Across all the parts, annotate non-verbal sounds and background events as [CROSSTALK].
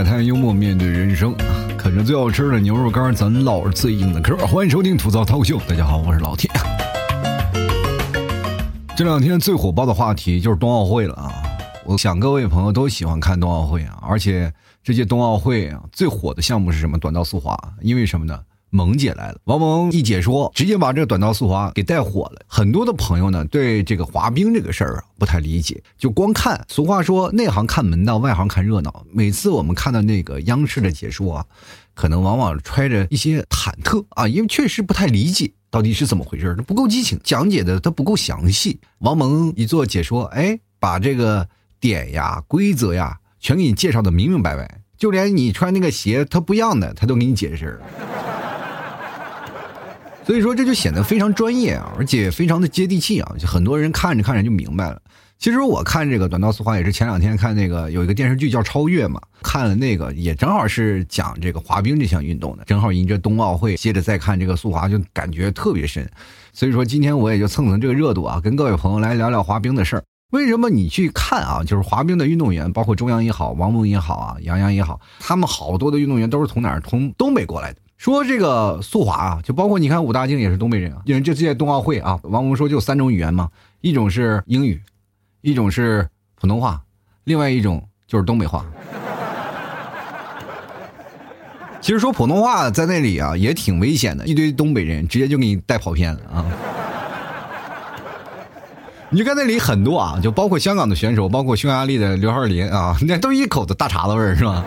摆摊，幽默面对人生，啃着最好吃的牛肉干，咱唠着最硬的嗑。欢迎收听吐槽涛秀，大家好，我是老铁。这两天最火爆的话题就是冬奥会了啊！我想各位朋友都喜欢看冬奥会啊，而且这届冬奥会啊最火的项目是什么？短道速滑，因为什么呢？萌姐来了，王萌一解说，直接把这个短道速滑给带火了。很多的朋友呢，对这个滑冰这个事儿啊不太理解，就光看。俗话说，内行看门道，外行看热闹。每次我们看到那个央视的解说啊，可能往往揣着一些忐忑啊，因为确实不太理解到底是怎么回事，不够激情，讲解的它不够详细。王蒙一做解说，哎，把这个点呀、规则呀，全给你介绍的明明白白，就连你穿那个鞋它不一样的，他都给你解释了。所以说这就显得非常专业啊，而且非常的接地气啊，就很多人看着看着就明白了。其实我看这个短道速滑也是前两天看那个有一个电视剧叫《超越》嘛，看了那个也正好是讲这个滑冰这项运动的，正好迎着冬奥会，接着再看这个速滑就感觉特别深。所以说今天我也就蹭蹭这个热度啊，跟各位朋友来聊聊滑冰的事儿。为什么你去看啊？就是滑冰的运动员，包括中央也好，王蒙也好啊，杨洋也好，他们好多的运动员都是从哪儿？从东北过来的。说这个速滑啊，就包括你看武大靖也是东北人啊。因为这届冬奥会啊，王蒙说就三种语言嘛，一种是英语，一种是普通话，另外一种就是东北话。其实说普通话在那里啊也挺危险的，一堆东北人直接就给你带跑偏了啊。你就看那里很多啊，就包括香港的选手，包括匈牙利的刘浩林啊，那都一口子大碴子味儿是吧？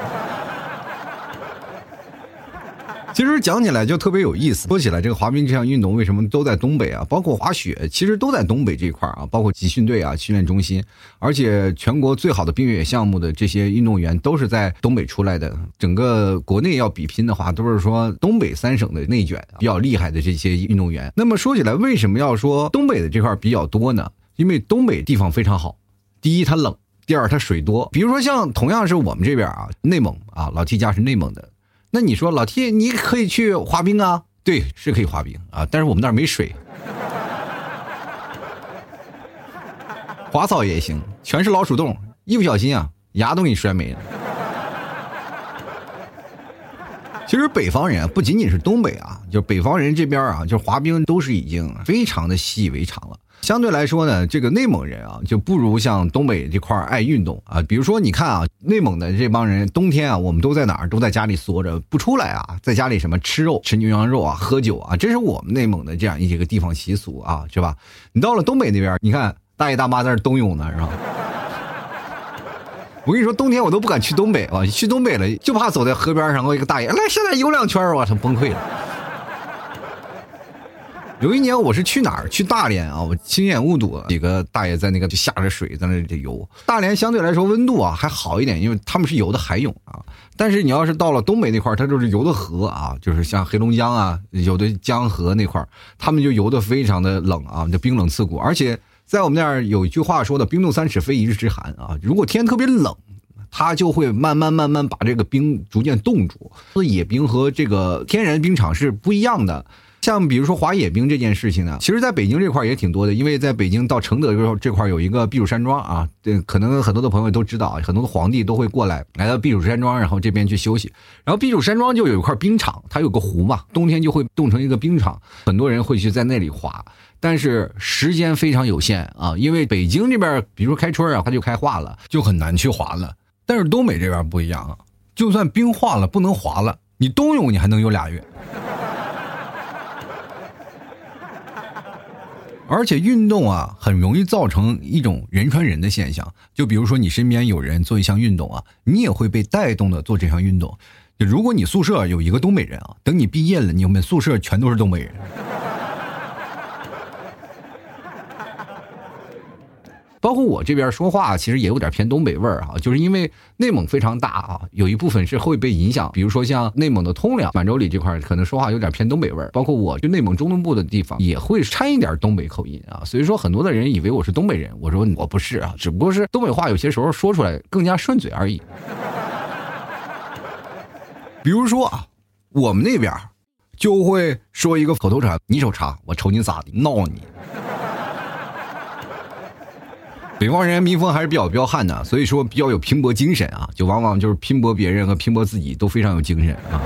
[LAUGHS] 其实讲起来就特别有意思。说起来，这个滑冰这项运动为什么都在东北啊？包括滑雪，其实都在东北这一块啊。包括集训队啊、训练中心，而且全国最好的冰雪项目的这些运动员都是在东北出来的。整个国内要比拼的话，都是说东北三省的内卷比较厉害的这些运动员。那么说起来，为什么要说东北的这块比较多呢？因为东北地方非常好，第一它冷，第二它水多。比如说像同样是我们这边啊，内蒙啊，老 T 家是内蒙的。那你说老 T，你可以去滑冰啊？对，是可以滑冰啊，但是我们那儿没水。滑草也行，全是老鼠洞，一不小心啊，牙都给你摔没了。其实北方人不仅仅是东北啊，就北方人这边啊，就滑冰都是已经非常的习以为常了。相对来说呢，这个内蒙人啊，就不如像东北这块爱运动啊。比如说，你看啊，内蒙的这帮人，冬天啊，我们都在哪儿？都在家里缩着不出来啊，在家里什么吃肉、吃牛羊肉啊，喝酒啊，这是我们内蒙的这样一些个地方习俗啊，是吧？你到了东北那边，你看大爷大妈在那冬泳呢，是吧？[LAUGHS] 我跟你说，冬天我都不敢去东北啊，去东北了就怕走在河边上，我一个大爷来，现在游两圈，我操，崩溃了。有一年我是去哪儿？去大连啊！我亲眼目睹几个大爷在那个就下着水在那里游。大连相对来说温度啊还好一点，因为他们是游的海泳啊。但是你要是到了东北那块儿，它就是游的河啊，就是像黑龙江啊，有的江河那块儿，他们就游的非常的冷啊，就冰冷刺骨。而且在我们那儿有一句话说的“冰冻三尺，非一日之寒”啊。如果天特别冷，它就会慢慢慢慢把这个冰逐渐冻住。野冰和这个天然冰场是不一样的。像比如说滑野冰这件事情呢，其实在北京这块也挺多的，因为在北京到承德这块有一个避暑山庄啊，对，可能很多的朋友都知道啊，很多的皇帝都会过来来到避暑山庄，然后这边去休息。然后避暑山庄就有一块冰场，它有个湖嘛，冬天就会冻成一个冰场，很多人会去在那里滑，但是时间非常有限啊，因为北京这边比如说开春啊，它就开化了，就很难去滑了。但是东北这边不一样啊，就算冰化了不能滑了，你冬泳你还能游俩月。而且运动啊，很容易造成一种人传人的现象。就比如说，你身边有人做一项运动啊，你也会被带动的做这项运动。就如果你宿舍有一个东北人啊，等你毕业了，你们宿舍全都是东北人。包括我这边说话，其实也有点偏东北味儿啊，就是因为内蒙非常大啊，有一部分是会被影响。比如说像内蒙的通辽、满洲里这块，可能说话有点偏东北味儿。包括我就内蒙中东部的地方，也会掺一点东北口音啊。所以说，很多的人以为我是东北人，我说我不是啊，只不过是东北话有些时候说出来更加顺嘴而已。比如说啊，我们那边就会说一个口头禅：“你瞅啥，我瞅你咋的，闹你。”北方人民风还是比较彪悍的，所以说比较有拼搏精神啊，就往往就是拼搏别人和拼搏自己都非常有精神啊。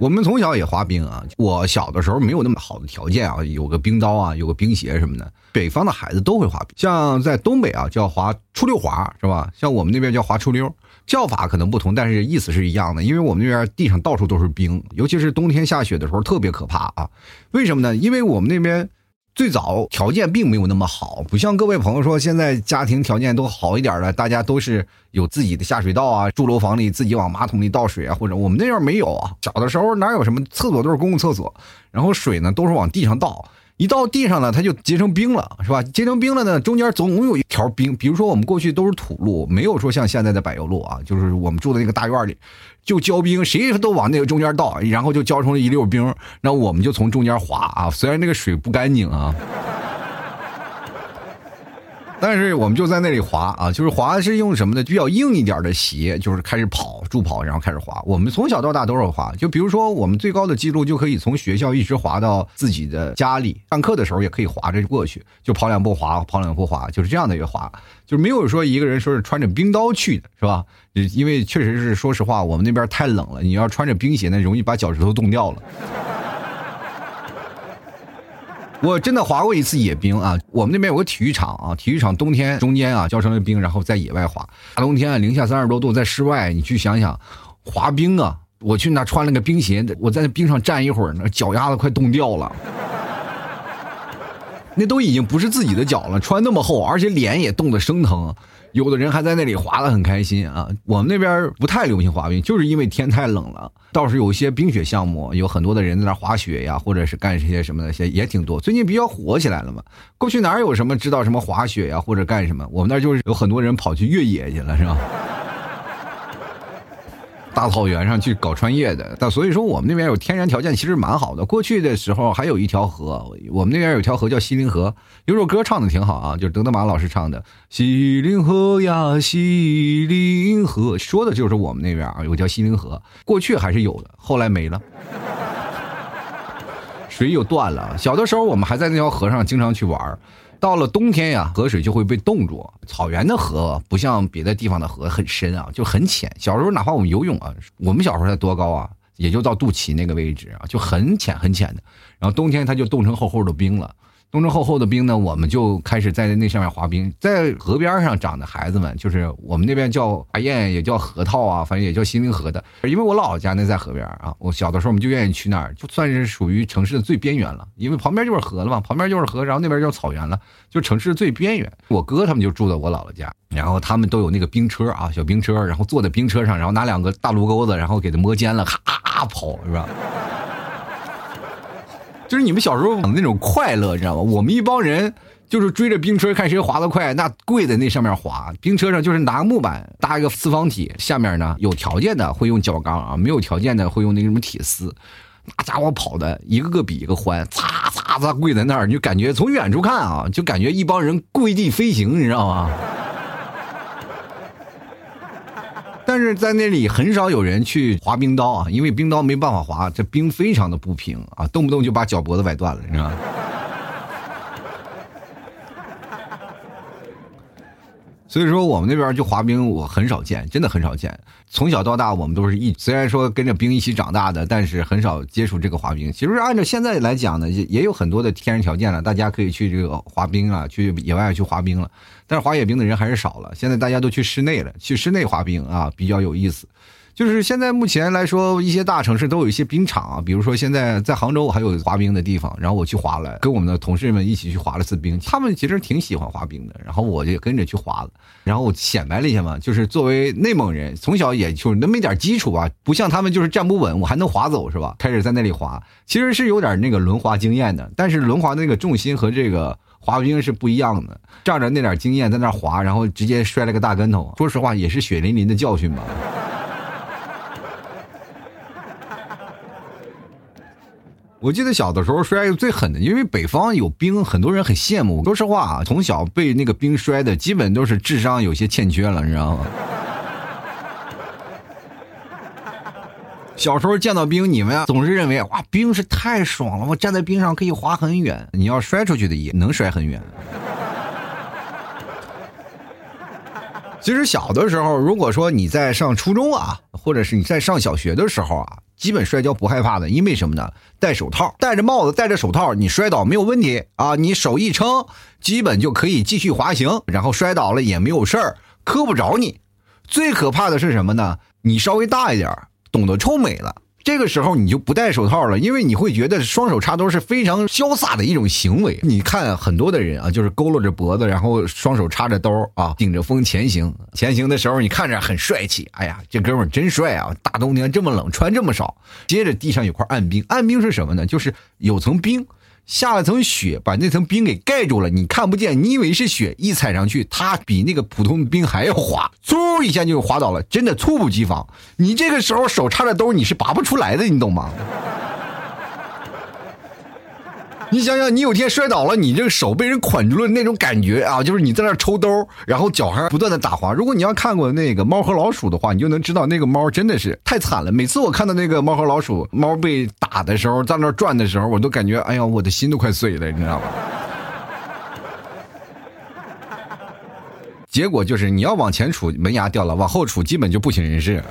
我们从小也滑冰啊，我小的时候没有那么好的条件啊，有个冰刀啊，有个冰鞋什么的。北方的孩子都会滑冰，像在东北啊叫滑出溜滑是吧？像我们那边叫滑出溜，叫法可能不同，但是意思是一样的。因为我们那边地上到处都是冰，尤其是冬天下雪的时候特别可怕啊。为什么呢？因为我们那边。最早条件并没有那么好，不像各位朋友说，现在家庭条件都好一点了，大家都是有自己的下水道啊，住楼房里自己往马桶里倒水啊，或者我们那边没有啊。小的时候哪有什么厕所都是公共厕所，然后水呢都是往地上倒。一到地上呢，它就结成冰了，是吧？结成冰了呢，中间总有一条冰。比如说我们过去都是土路，没有说像现在的柏油路啊，就是我们住的那个大院里，就浇冰，谁都往那个中间倒，然后就浇成了一溜冰，那我们就从中间滑啊。虽然那个水不干净啊。但是我们就在那里滑啊，就是滑是用什么呢？比较硬一点的鞋，就是开始跑助跑，然后开始滑。我们从小到大都是滑，就比如说我们最高的记录就可以从学校一直滑到自己的家里，上课的时候也可以滑着过去，就跑两步滑，跑两步滑，就是这样的一个滑，就没有说一个人说是穿着冰刀去的，是吧？因为确实是说实话，我们那边太冷了，你要穿着冰鞋呢，容易把脚趾头冻掉了。我真的滑过一次野冰啊！我们那边有个体育场啊，体育场冬天中间啊浇成了冰，然后在野外滑。大冬天零下三十多度，在室外，你去想想，滑冰啊！我去那穿了个冰鞋，我在那冰上站一会儿，那脚丫子快冻掉了。[LAUGHS] 那都已经不是自己的脚了，穿那么厚，而且脸也冻得生疼。有的人还在那里滑得很开心啊！我们那边不太流行滑冰，就是因为天太冷了。倒是有一些冰雪项目，有很多的人在那滑雪呀，或者是干这些什么的，也也挺多。最近比较火起来了嘛。过去哪有什么知道什么滑雪呀，或者干什么？我们那就是有很多人跑去越野去了，是吧？大草原上去搞穿越的，但所以说我们那边有天然条件，其实蛮好的。过去的时候还有一条河，我们那边有条河叫西陵河，有首歌唱的挺好啊，就是德德玛老师唱的《西陵河呀西陵河》，说的就是我们那边啊有条西陵河，过去还是有的，后来没了，水又断了。小的时候我们还在那条河上经常去玩。到了冬天呀，河水就会被冻住。草原的河不像别的地方的河很深啊，就很浅。小时候哪怕我们游泳啊，我们小时候才多高啊，也就到肚脐那个位置啊，就很浅很浅的。然后冬天它就冻成厚厚的冰了。冻成厚厚的冰呢，我们就开始在那上面滑冰。在河边上长的孩子们，就是我们那边叫华燕，也叫核桃啊，反正也叫新陵河的。因为我姥姥家那在河边啊，我小的时候我们就愿意去那儿，就算是属于城市的最边缘了。因为旁边就是河了嘛，旁边就是河，然后那边就是草原了，就城市最边缘。我哥他们就住在我姥姥家，然后他们都有那个冰车啊，小冰车，然后坐在冰车上，然后拿两个大炉钩子，然后给它摸尖了，咔跑，是吧？就是你们小时候那种快乐，你知道吗？我们一帮人就是追着冰车看谁滑得快，那跪在那上面滑。冰车上就是拿木板搭一个四方体，下面呢有条件的会用角钢啊，没有条件的会用那什么铁丝。那家伙跑的一个个比一个欢，擦擦擦跪在那儿，你就感觉从远处看啊，就感觉一帮人跪地飞行，你知道吗？但是在那里很少有人去滑冰刀啊，因为冰刀没办法滑，这冰非常的不平啊，动不动就把脚脖子崴断了，你知道吗？所以说我们那边就滑冰，我很少见，真的很少见。从小到大，我们都是一虽然说跟着冰一起长大的，但是很少接触这个滑冰。其实按照现在来讲呢，也也有很多的天然条件了，大家可以去这个滑冰啊，去野外去滑冰了。但是滑野冰的人还是少了，现在大家都去室内了，去室内滑冰啊，比较有意思。就是现在目前来说，一些大城市都有一些冰场啊，比如说现在在杭州我还有滑冰的地方，然后我去滑了，跟我们的同事们一起去滑了次冰，他们其实挺喜欢滑冰的，然后我就跟着去滑了，然后我显摆了一下嘛，就是作为内蒙人，从小也就那么一点基础吧，不像他们就是站不稳，我还能滑走是吧？开始在那里滑，其实是有点那个轮滑经验的，但是轮滑那个重心和这个滑冰是不一样的，仗着那点经验在那滑，然后直接摔了个大跟头，说实话也是血淋淋的教训吧。我记得小的时候摔最狠的，因为北方有冰，很多人很羡慕。说实话啊，从小被那个冰摔的，基本都是智商有些欠缺了，你知道吗？[LAUGHS] 小时候见到冰，你们总是认为哇，冰是太爽了，我站在冰上可以滑很远。你要摔出去的也能摔很远。其实小的时候，如果说你在上初中啊，或者是你在上小学的时候啊，基本摔跤不害怕的，因为什么呢？戴手套，戴着帽子，戴着手套，你摔倒没有问题啊，你手一撑，基本就可以继续滑行，然后摔倒了也没有事儿，磕不着你。最可怕的是什么呢？你稍微大一点，懂得臭美了。这个时候你就不戴手套了，因为你会觉得双手插兜是非常潇洒的一种行为。你看很多的人啊，就是佝偻着脖子，然后双手插着兜啊，顶着风前行。前行的时候你看着很帅气，哎呀，这哥们真帅啊！大冬天这么冷，穿这么少。接着地上有块暗冰，暗冰是什么呢？就是有层冰。下了层雪，把那层冰给盖住了，你看不见，你以为是雪，一踩上去，它比那个普通的冰还要滑，嗖一下就滑倒了，真的猝不及防。你这个时候手插着兜，你是拔不出来的，你懂吗？你想想，你有天摔倒了，你这个手被人捆住了那种感觉啊，就是你在那抽兜，然后脚还不断的打滑。如果你要看过那个猫和老鼠的话，你就能知道那个猫真的是太惨了。每次我看到那个猫和老鼠猫被打的时候，在那转的时候，我都感觉哎呀，我的心都快碎了，你知道吗？[LAUGHS] 结果就是你要往前杵，门牙掉了；往后杵，基本就不省人事。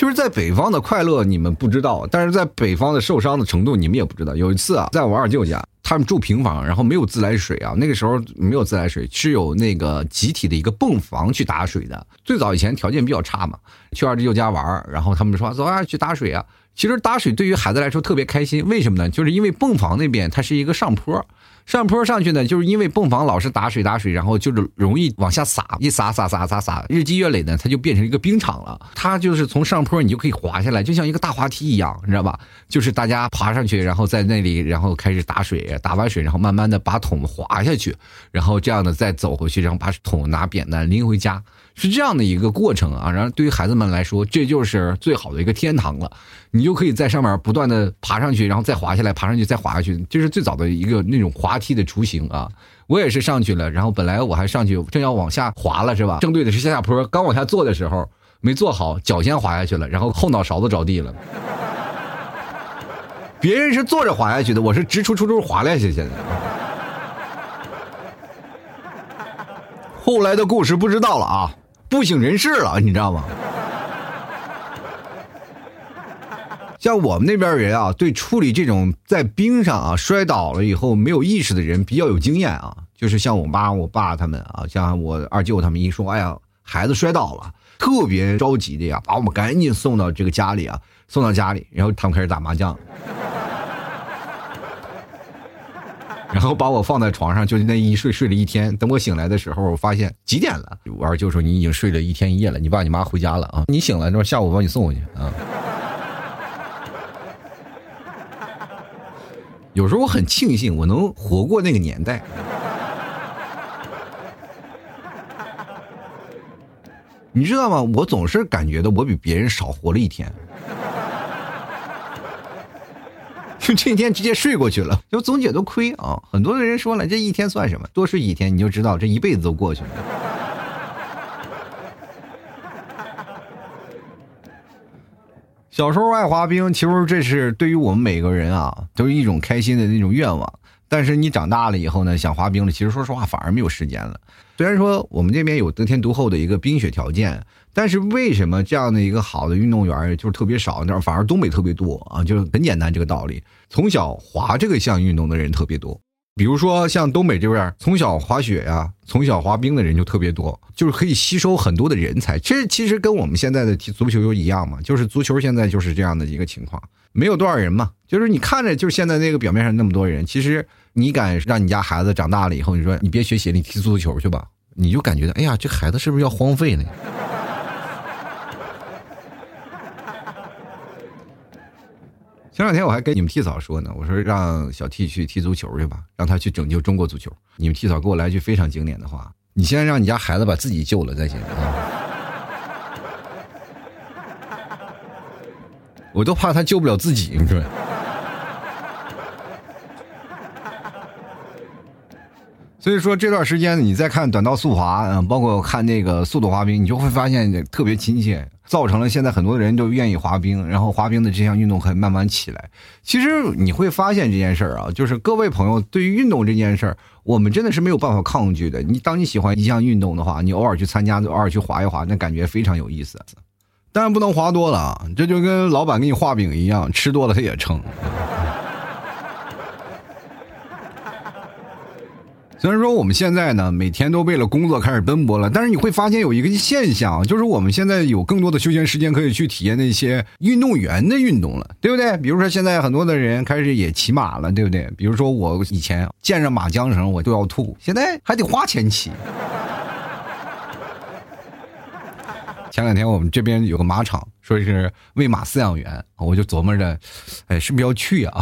就是在北方的快乐你们不知道，但是在北方的受伤的程度你们也不知道。有一次啊，在我二舅家，他们住平房，然后没有自来水啊。那个时候没有自来水，是有那个集体的一个泵房去打水的。最早以前条件比较差嘛，去二舅家玩，然后他们说走啊去打水啊。其实打水对于孩子来说特别开心，为什么呢？就是因为泵房那边它是一个上坡。上坡上去呢，就是因为泵房老是打水打水，然后就是容易往下洒，一洒洒洒洒洒，日积月累呢，它就变成一个冰场了。它就是从上坡你就可以滑下来，就像一个大滑梯一样，你知道吧？就是大家爬上去，然后在那里，然后开始打水，打完水，然后慢慢的把桶滑下去，然后这样的再走回去，然后把桶拿扁担拎回家。是这样的一个过程啊，然后对于孩子们来说，这就是最好的一个天堂了。你就可以在上面不断的爬上去，然后再滑下来，爬上去再滑下去，这是最早的一个那种滑梯的雏形啊。我也是上去了，然后本来我还上去正要往下滑了，是吧？正对的是下下坡，刚往下坐的时候没坐好，脚先滑下去了，然后后脑勺子着地了。别人是坐着滑下去的，我是直出出出滑下去，现在。后来的故事不知道了啊。不省人事了，你知道吗？像我们那边人啊，对处理这种在冰上啊摔倒了以后没有意识的人比较有经验啊。就是像我妈、我爸他们啊，像我二舅他们一说，哎呀，孩子摔倒了，特别着急的呀，把我们赶紧送到这个家里啊，送到家里，然后他们开始打麻将。然后把我放在床上，就那一睡睡了一天。等我醒来的时候，我发现几点了？我二舅说你已经睡了一天一夜了，你爸你妈回家了啊！你醒了，说下午我把你送回去啊。有时候我很庆幸我能活过那个年代。你知道吗？我总是感觉到我比别人少活了一天。[LAUGHS] 就这一天直接睡过去了，就总觉得亏啊！很多的人说了，这一天算什么？多睡几天，你就知道这一辈子都过去了。[LAUGHS] 小时候爱滑冰，其实这是对于我们每个人啊，都是一种开心的那种愿望。但是你长大了以后呢，想滑冰了，其实说实话反而没有时间了。虽然说我们这边有得天独厚的一个冰雪条件。但是为什么这样的一个好的运动员就是特别少？那反而东北特别多啊？就是很简单这个道理。从小滑这个项运动的人特别多，比如说像东北这边从小滑雪呀、从小滑冰的人就特别多，就是可以吸收很多的人才。这其实跟我们现在的踢足球一样嘛，就是足球现在就是这样的一个情况，没有多少人嘛。就是你看着就是现在那个表面上那么多人，其实你敢让你家孩子长大了以后，你说你别学习，你踢足球去吧，你就感觉哎呀，这孩子是不是要荒废了？[LAUGHS] 前两天我还跟你们替嫂说呢，我说让小 T 去踢足球去吧，让他去拯救中国足球。你们替嫂给我来一句非常经典的话：“你先让你家孩子把自己救了再行。[LAUGHS] ”我都怕他救不了自己，你说。所以说这段时间你再看短道速滑，嗯，包括看那个速度滑冰，你就会发现特别亲切，造成了现在很多人都愿意滑冰，然后滑冰的这项运动可以慢慢起来。其实你会发现这件事儿啊，就是各位朋友对于运动这件事儿，我们真的是没有办法抗拒的。你当你喜欢一项运动的话，你偶尔去参加，偶尔去滑一滑，那感觉非常有意思。当然不能滑多了，这就跟老板给你画饼一样，吃多了他也撑。虽然说我们现在呢，每天都为了工作开始奔波了，但是你会发现有一个现象，就是我们现在有更多的休闲时间可以去体验那些运动员的运动了，对不对？比如说现在很多的人开始也骑马了，对不对？比如说我以前见着马缰绳我就要吐，现在还得花钱骑。前两天我们这边有个马场，说是喂马饲养员，我就琢磨着，哎，是不是要去啊？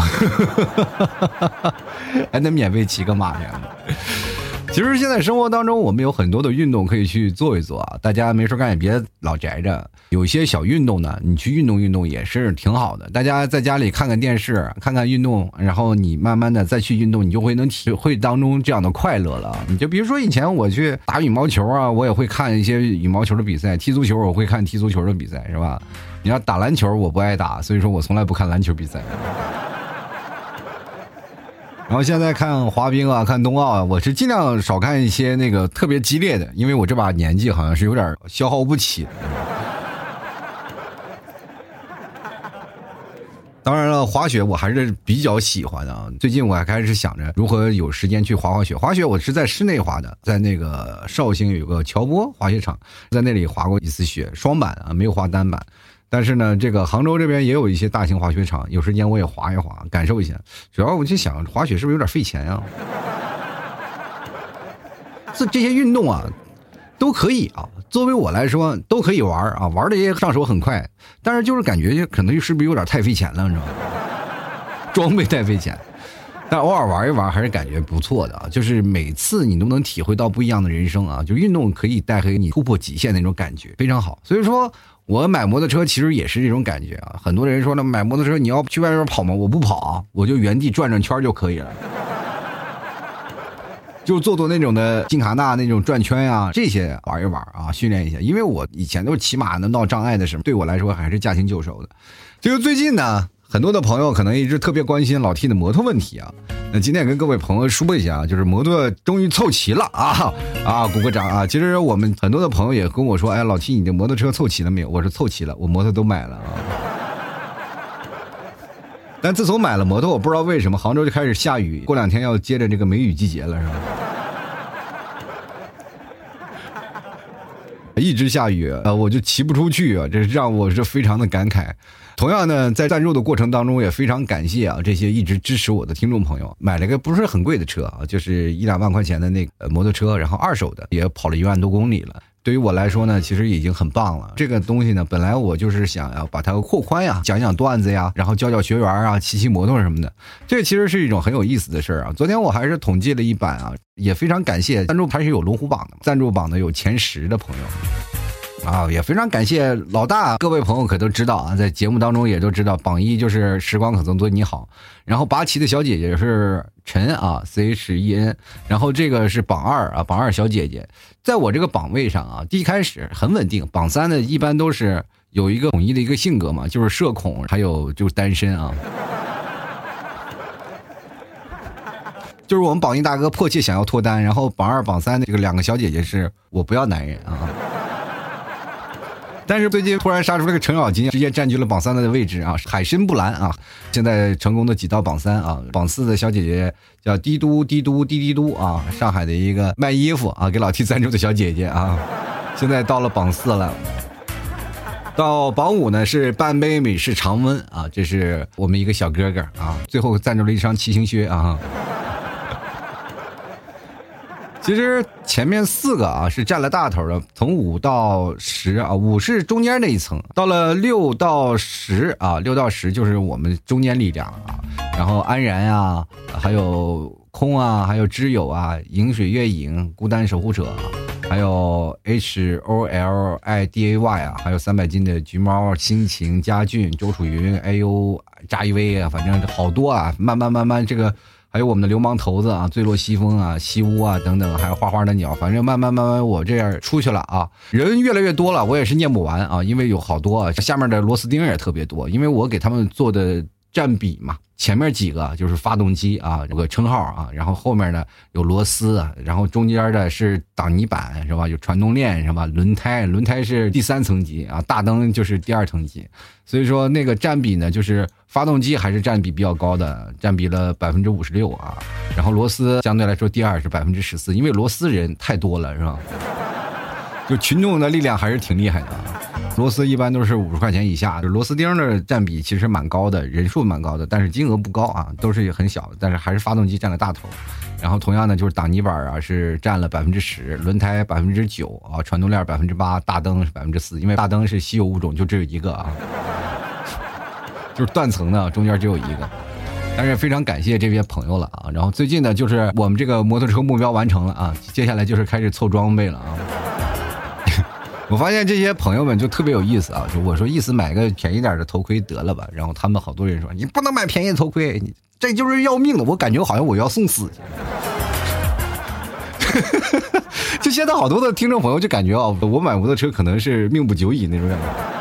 [LAUGHS] 还能免费骑个马呢？其实现在生活当中，我们有很多的运动可以去做一做啊。大家没事干也别老宅着，有些小运动呢，你去运动运动也是挺好的。大家在家里看看电视，看看运动，然后你慢慢的再去运动，你就会能体会当中这样的快乐了。你就比如说以前我去打羽毛球啊，我也会看一些羽毛球的比赛；踢足球我会看踢足球的比赛，是吧？你要打篮球，我不爱打，所以说我从来不看篮球比赛。然后现在看滑冰啊，看冬奥啊，我是尽量少看一些那个特别激烈的，因为我这把年纪好像是有点消耗不起。当然了，滑雪我还是比较喜欢的。最近我还开始想着如何有时间去滑滑雪。滑雪我是在室内滑的，在那个绍兴有个乔波滑雪场，在那里滑过一次雪，双板啊，没有滑单板。但是呢，这个杭州这边也有一些大型滑雪场，有时间我也滑一滑，感受一下。主要我就想，滑雪是不是有点费钱呀？这这些运动啊，都可以啊，作为我来说都可以玩啊，玩的也上手很快。但是就是感觉可能是不是有点太费钱了，你知道吗？装备太费钱，但偶尔玩一玩还是感觉不错的啊。就是每次你都能体会到不一样的人生啊，就运动可以带给你突破极限那种感觉，非常好。所以说。我买摩托车其实也是这种感觉啊！很多人说呢，买摩托车你要去外边跑吗？我不跑，我就原地转转圈就可以了，就做做那种的金卡纳那种转圈呀，这些玩一玩啊，训练一下。因为我以前都是骑马的闹障碍的，什么对我来说还是驾轻就熟的。就是最近呢。很多的朋友可能一直特别关心老 T 的摩托问题啊，那今天也跟各位朋友说一下啊，就是摩托终于凑齐了啊啊，鼓个掌啊！其实我们很多的朋友也跟我说，哎，老 T 你的摩托车凑齐了没有？我说凑齐了，我摩托都买了啊。[LAUGHS] 但自从买了摩托，我不知道为什么杭州就开始下雨，过两天要接着这个梅雨季节了，是吧？[LAUGHS] 一直下雨啊，我就骑不出去啊，这让我是非常的感慨。同样呢，在赞助的过程当中，也非常感谢啊这些一直支持我的听众朋友。买了个不是很贵的车啊，就是一两万块钱的那个摩托车，然后二手的，也跑了一万多公里了。对于我来说呢，其实已经很棒了。这个东西呢，本来我就是想要把它扩宽呀，讲讲段子呀，然后教教学员啊，骑骑摩托什么的。这其实是一种很有意思的事儿啊。昨天我还是统计了一版啊，也非常感谢赞助还是有龙虎榜的，赞助榜的有前十的朋友。啊，也非常感谢老大，各位朋友可都知道啊，在节目当中也都知道，榜一就是时光可曾对你好，然后拔旗的小姐姐是陈啊，C H E N，然后这个是榜二啊，榜二小姐姐，在我这个榜位上啊，一开始很稳定，榜三的一般都是有一个统一的一个性格嘛，就是社恐，还有就是单身啊，[LAUGHS] 就是我们榜一大哥迫切想要脱单，然后榜二榜三的这个两个小姐姐是我不要男人啊。但是最近突然杀出了个程咬金，直接占据了榜三的位置啊！海参不蓝啊，现在成功的挤到榜三啊！榜四的小姐姐叫滴嘟滴嘟滴滴嘟啊，上海的一个卖衣服啊，给老 T 赞助的小姐姐啊，现在到了榜四了。到榜五呢是半杯美式常温啊，这是我们一个小哥哥啊，最后赞助了一双骑行靴啊。其实前面四个啊是占了大头的，从五到十啊，五是中间那一层，到了六到十啊，六到十就是我们中间力量啊。然后安然啊，还有空啊，还有知友啊，饮水月影，孤单守护者，还有 H O L I D A Y 啊，还有三百斤的橘猫，心情佳俊，周楚云，哎呦，扎一威啊，反正好多啊，慢慢慢慢这个。还有我们的流氓头子啊，坠落西风啊，西屋啊等等，还有花花的鸟，反正慢慢慢慢我这样出去了啊，人越来越多了，我也是念不完啊，因为有好多啊，下面的螺丝钉也特别多，因为我给他们做的占比嘛。前面几个就是发动机啊，有个称号啊，然后后面呢有螺丝，然后中间的是挡泥板是吧？有传动链是吧？轮胎，轮胎是第三层级啊，大灯就是第二层级，所以说那个占比呢，就是发动机还是占比比较高的，占比了百分之五十六啊，然后螺丝相对来说第二是百分之十四，因为螺丝人太多了是吧？就群众的力量还是挺厉害的。螺丝一般都是五十块钱以下，就螺丝钉的占比其实蛮高的，人数蛮高的，但是金额不高啊，都是很小，但是还是发动机占了大头。然后同样呢，就是挡泥板啊是占了百分之十，轮胎百分之九啊，传动链百分之八，大灯是百分之四，因为大灯是稀有物种，就只有一个啊，就是断层的，中间只有一个。但是非常感谢这些朋友了啊。然后最近呢，就是我们这个摩托车目标完成了啊，接下来就是开始凑装备了啊。我发现这些朋友们就特别有意思啊！就我说意思买个便宜点的头盔得了吧，然后他们好多人说你不能买便宜的头盔，这就是要命的。我感觉好像我要送死去。[LAUGHS] 就现在好多的听众朋友就感觉啊，我买摩托车可能是命不久矣那种感觉。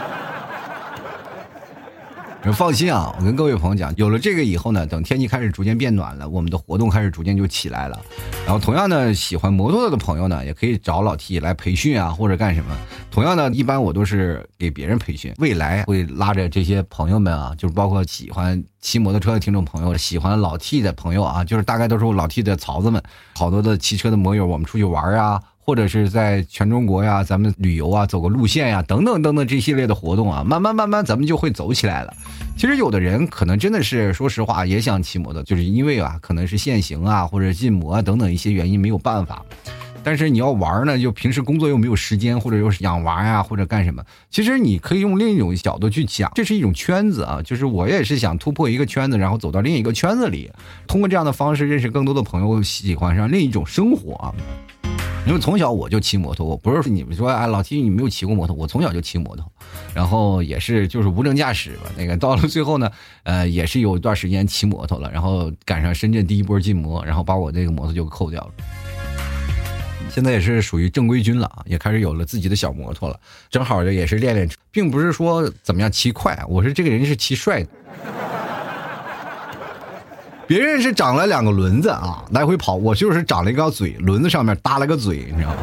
放心啊，我跟各位朋友讲，有了这个以后呢，等天气开始逐渐变暖了，我们的活动开始逐渐就起来了。然后同样呢，喜欢摩托的朋友呢，也可以找老 T 来培训啊，或者干什么。同样呢，一般我都是给别人培训，未来会拉着这些朋友们啊，就是包括喜欢骑摩托车的听众朋友，喜欢老 T 的朋友啊，就是大概都是我老 T 的槽子们，好多的骑车的摩友，我们出去玩啊。或者是在全中国呀，咱们旅游啊，走个路线呀，等等等等这系列的活动啊，慢慢慢慢咱们就会走起来了。其实有的人可能真的是说实话也想骑摩托，就是因为啊，可能是限行啊，或者禁摩啊等等一些原因没有办法。但是你要玩呢，就平时工作又没有时间，或者又是养娃呀，或者干什么。其实你可以用另一种角度去讲，这是一种圈子啊，就是我也是想突破一个圈子，然后走到另一个圈子里，通过这样的方式认识更多的朋友，喜欢上另一种生活啊。因为从小我就骑摩托，我不是你们说啊老七你没有骑过摩托，我从小就骑摩托，然后也是就是无证驾驶吧。那个到了最后呢，呃也是有一段时间骑摩托了，然后赶上深圳第一波禁摩，然后把我那个摩托就扣掉了。现在也是属于正规军了啊，也开始有了自己的小摩托了，正好的也是练练车，并不是说怎么样骑快，我是这个人是骑帅的。别人是长了两个轮子啊，来回跑，我就是长了一个嘴，轮子上面搭了个嘴，你知道吗？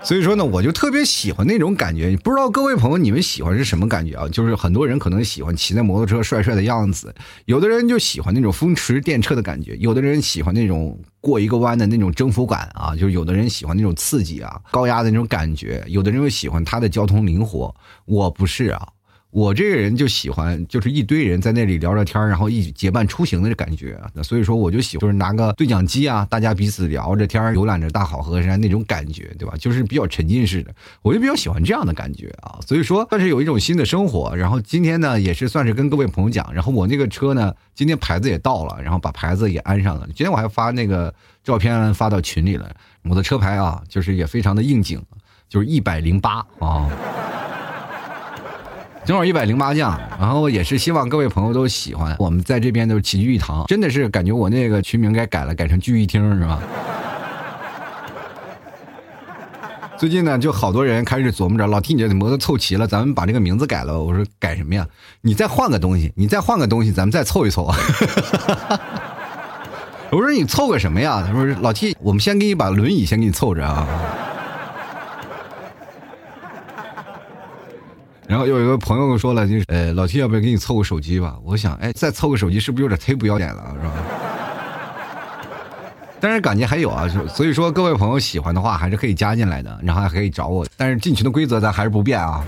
所以说呢，我就特别喜欢那种感觉。不知道各位朋友你们喜欢是什么感觉啊？就是很多人可能喜欢骑在摩托车帅帅的样子，有的人就喜欢那种风驰电掣的感觉，有的人喜欢那种过一个弯的那种征服感啊，就是有的人喜欢那种刺激啊、高压的那种感觉，有的人又喜欢它的交通灵活。我不是啊。我这个人就喜欢，就是一堆人在那里聊聊天然后一结伴出行的感觉。那所以说，我就喜欢就是拿个对讲机啊，大家彼此聊着天游览着大好河山那种感觉，对吧？就是比较沉浸式的，我就比较喜欢这样的感觉啊。所以说，算是有一种新的生活。然后今天呢，也是算是跟各位朋友讲。然后我那个车呢，今天牌子也到了，然后把牌子也安上了。今天我还发那个照片发到群里了。我的车牌啊，就是也非常的应景，就是一百零八啊。正好一百零八将，然后也是希望各位朋友都喜欢。我们在这边都是齐聚一堂，真的是感觉我那个群名该改了，改成聚一厅是吧？[LAUGHS] 最近呢，就好多人开始琢磨着，老 T 你这摩托凑齐了，咱们把这个名字改了。我说改什么呀？你再换个东西，你再换个东西，咱们再凑一凑。[LAUGHS] 我说你凑个什么呀？他说老 T，我们先给你把轮椅先给你凑着啊。然后有一个朋友说了，就是呃，老七要不要给你凑个手机吧？我想，哎，再凑个手机是不是有点忒不要脸了，是吧？[LAUGHS] 但是感觉还有啊，所以说各位朋友喜欢的话，还是可以加进来的，然后还可以找我。但是进群的规则咱还是不变啊。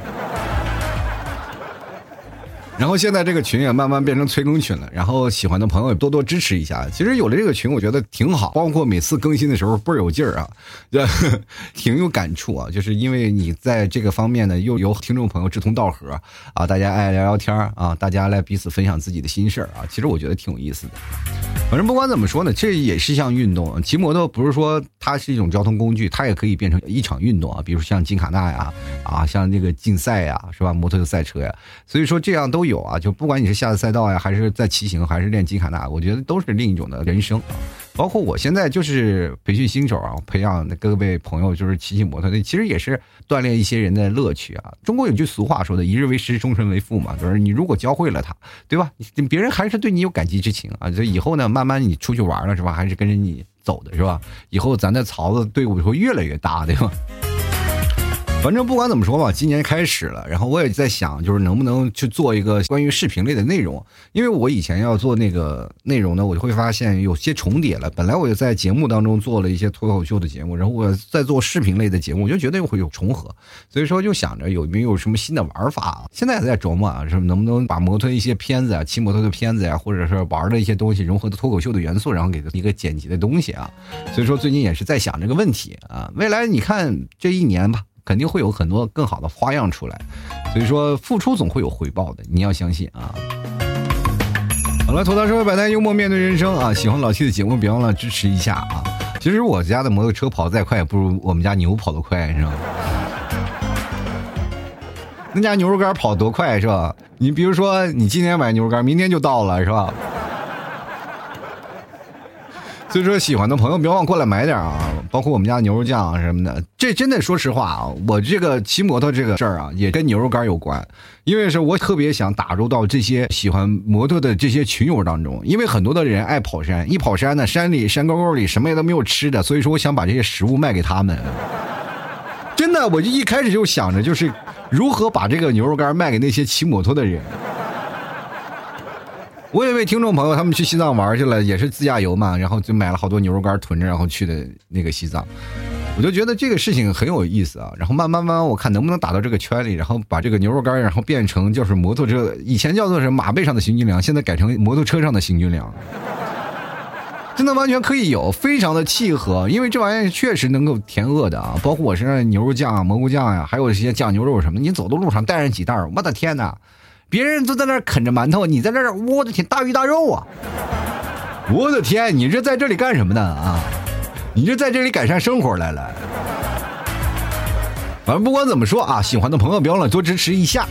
然后现在这个群也慢慢变成催更群了，然后喜欢的朋友也多多支持一下。其实有了这个群，我觉得挺好，包括每次更新的时候倍儿有劲儿啊，[LAUGHS] [LAUGHS] 挺有感触啊。就是因为你在这个方面呢，又有听众朋友志同道合啊，大家爱聊聊天啊，大家来彼此分享自己的心事儿啊，其实我觉得挺有意思的。反正不管怎么说呢，这也是一项运动。骑摩托不是说它是一种交通工具，它也可以变成一场运动啊。比如像金卡纳呀，啊，像那个竞赛呀，是吧？摩托的赛车呀，所以说这样都有啊。就不管你是下赛道呀，还是在骑行，还是练金卡纳，我觉得都是另一种的人生。包括我现在就是培训新手啊，培养各位朋友就是骑骑摩托，那其实也是锻炼一些人的乐趣啊。中国有句俗话说的“一日为师，终身为父”嘛，就是你如果教会了他，对吧？别人还是对你有感激之情啊。这以后呢，慢慢你出去玩了是吧？还是跟着你走的是吧？以后咱的槽子队伍会越来越大，对吧？反正不管怎么说吧，今年开始了，然后我也在想，就是能不能去做一个关于视频类的内容，因为我以前要做那个内容呢，我就会发现有些重叠了。本来我就在节目当中做了一些脱口秀的节目，然后我在做视频类的节目，我就觉得会有重合，所以说就想着有没有什么新的玩法。现在也在琢磨啊，是能不能把摩托一些片子啊，骑摩托的片子呀，或者是玩的一些东西融合的脱口秀的元素，然后给一个剪辑的东西啊。所以说最近也是在想这个问题啊，未来你看这一年吧。肯定会有很多更好的花样出来，所以说付出总会有回报的，你要相信啊！好了，吐槽社会百态，幽默面对人生啊！喜欢老 T 的节目，别忘了支持一下啊！其实我家的摩托车跑得再快，也不如我们家牛跑得快，是吧？那家牛肉干跑多快是吧？你比如说，你今天买牛肉干，明天就到了，是吧？所以说，喜欢的朋友别忘过来买点啊！包括我们家牛肉酱啊什么的。这真的，说实话啊，我这个骑摩托这个事儿啊，也跟牛肉干有关。因为是我特别想打入到这些喜欢摩托的这些群友当中。因为很多的人爱跑山，一跑山呢，山里山沟沟里什么也都没有吃的，所以说我想把这些食物卖给他们。真的，我就一开始就想着，就是如何把这个牛肉干卖给那些骑摩托的人。我有一位听众朋友，他们去西藏玩去了，也是自驾游嘛，然后就买了好多牛肉干囤着，然后去的那个西藏。我就觉得这个事情很有意思啊，然后慢慢慢，我看能不能打到这个圈里，然后把这个牛肉干，然后变成就是摩托车，以前叫做是马背上的行军粮，现在改成摩托车上的行军粮，真的完全可以有，非常的契合，因为这玩意儿确实能够填饿的啊，包括我身上牛肉酱啊、蘑菇酱呀，还有一些酱牛肉什么，你走的路上带上几袋我的天哪！别人都在那啃着馒头，你在那儿，我的天，大鱼大肉啊！我的天，你这在这里干什么呢啊？你这在这里改善生活来了。反正不管怎么说啊，喜欢的朋友别忘了多支持一下。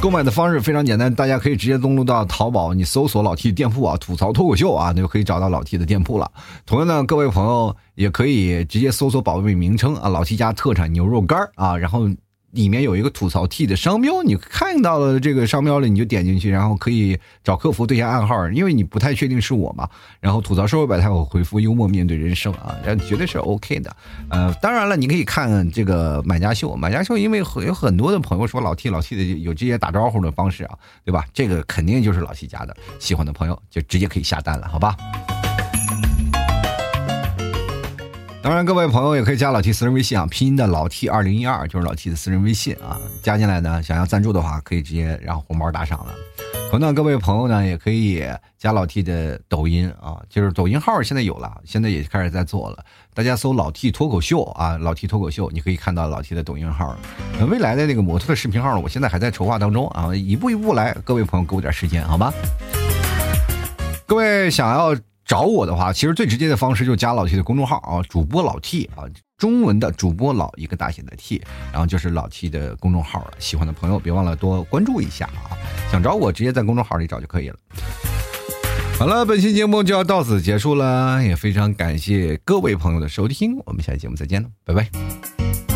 购买的方式非常简单，大家可以直接登录到淘宝，你搜索老 T 店铺啊，吐槽脱口秀啊，那就可以找到老 T 的店铺了。同样呢，各位朋友也可以直接搜索宝贝名称啊，老 T 家特产牛肉干啊，然后。里面有一个吐槽 T 的商标，你看到了这个商标了，你就点进去，然后可以找客服对一下暗号，因为你不太确定是我嘛。然后吐槽社会百态，我回复幽默面对人生啊，绝对是 OK 的。呃，当然了，你可以看这个买家秀，买家秀，因为有很多的朋友说老 T 老 T 的有这些打招呼的方式啊，对吧？这个肯定就是老 T 家的，喜欢的朋友就直接可以下单了，好吧？当然，各位朋友也可以加老 T 私人微信啊，拼音的老 T 二零一二就是老 T 的私人微信啊，加进来呢，想要赞助的话，可以直接让红包打赏了。同样，各位朋友呢，也可以加老 T 的抖音啊，就是抖音号现在有了，现在也开始在做了。大家搜老 T 脱口秀啊，老 T 脱口秀，你可以看到老 T 的抖音号。那未来的那个模特的视频号呢，我现在还在筹划当中啊，一步一步来。各位朋友，给我点时间好吗？各位想要。找我的话，其实最直接的方式就加老 T 的公众号啊，主播老 T 啊，中文的主播老一个大写的 T，然后就是老 T 的公众号了。喜欢的朋友别忘了多关注一下啊，想找我直接在公众号里找就可以了。好了，本期节目就要到此结束了，也非常感谢各位朋友的收听，我们下期节目再见了，拜拜。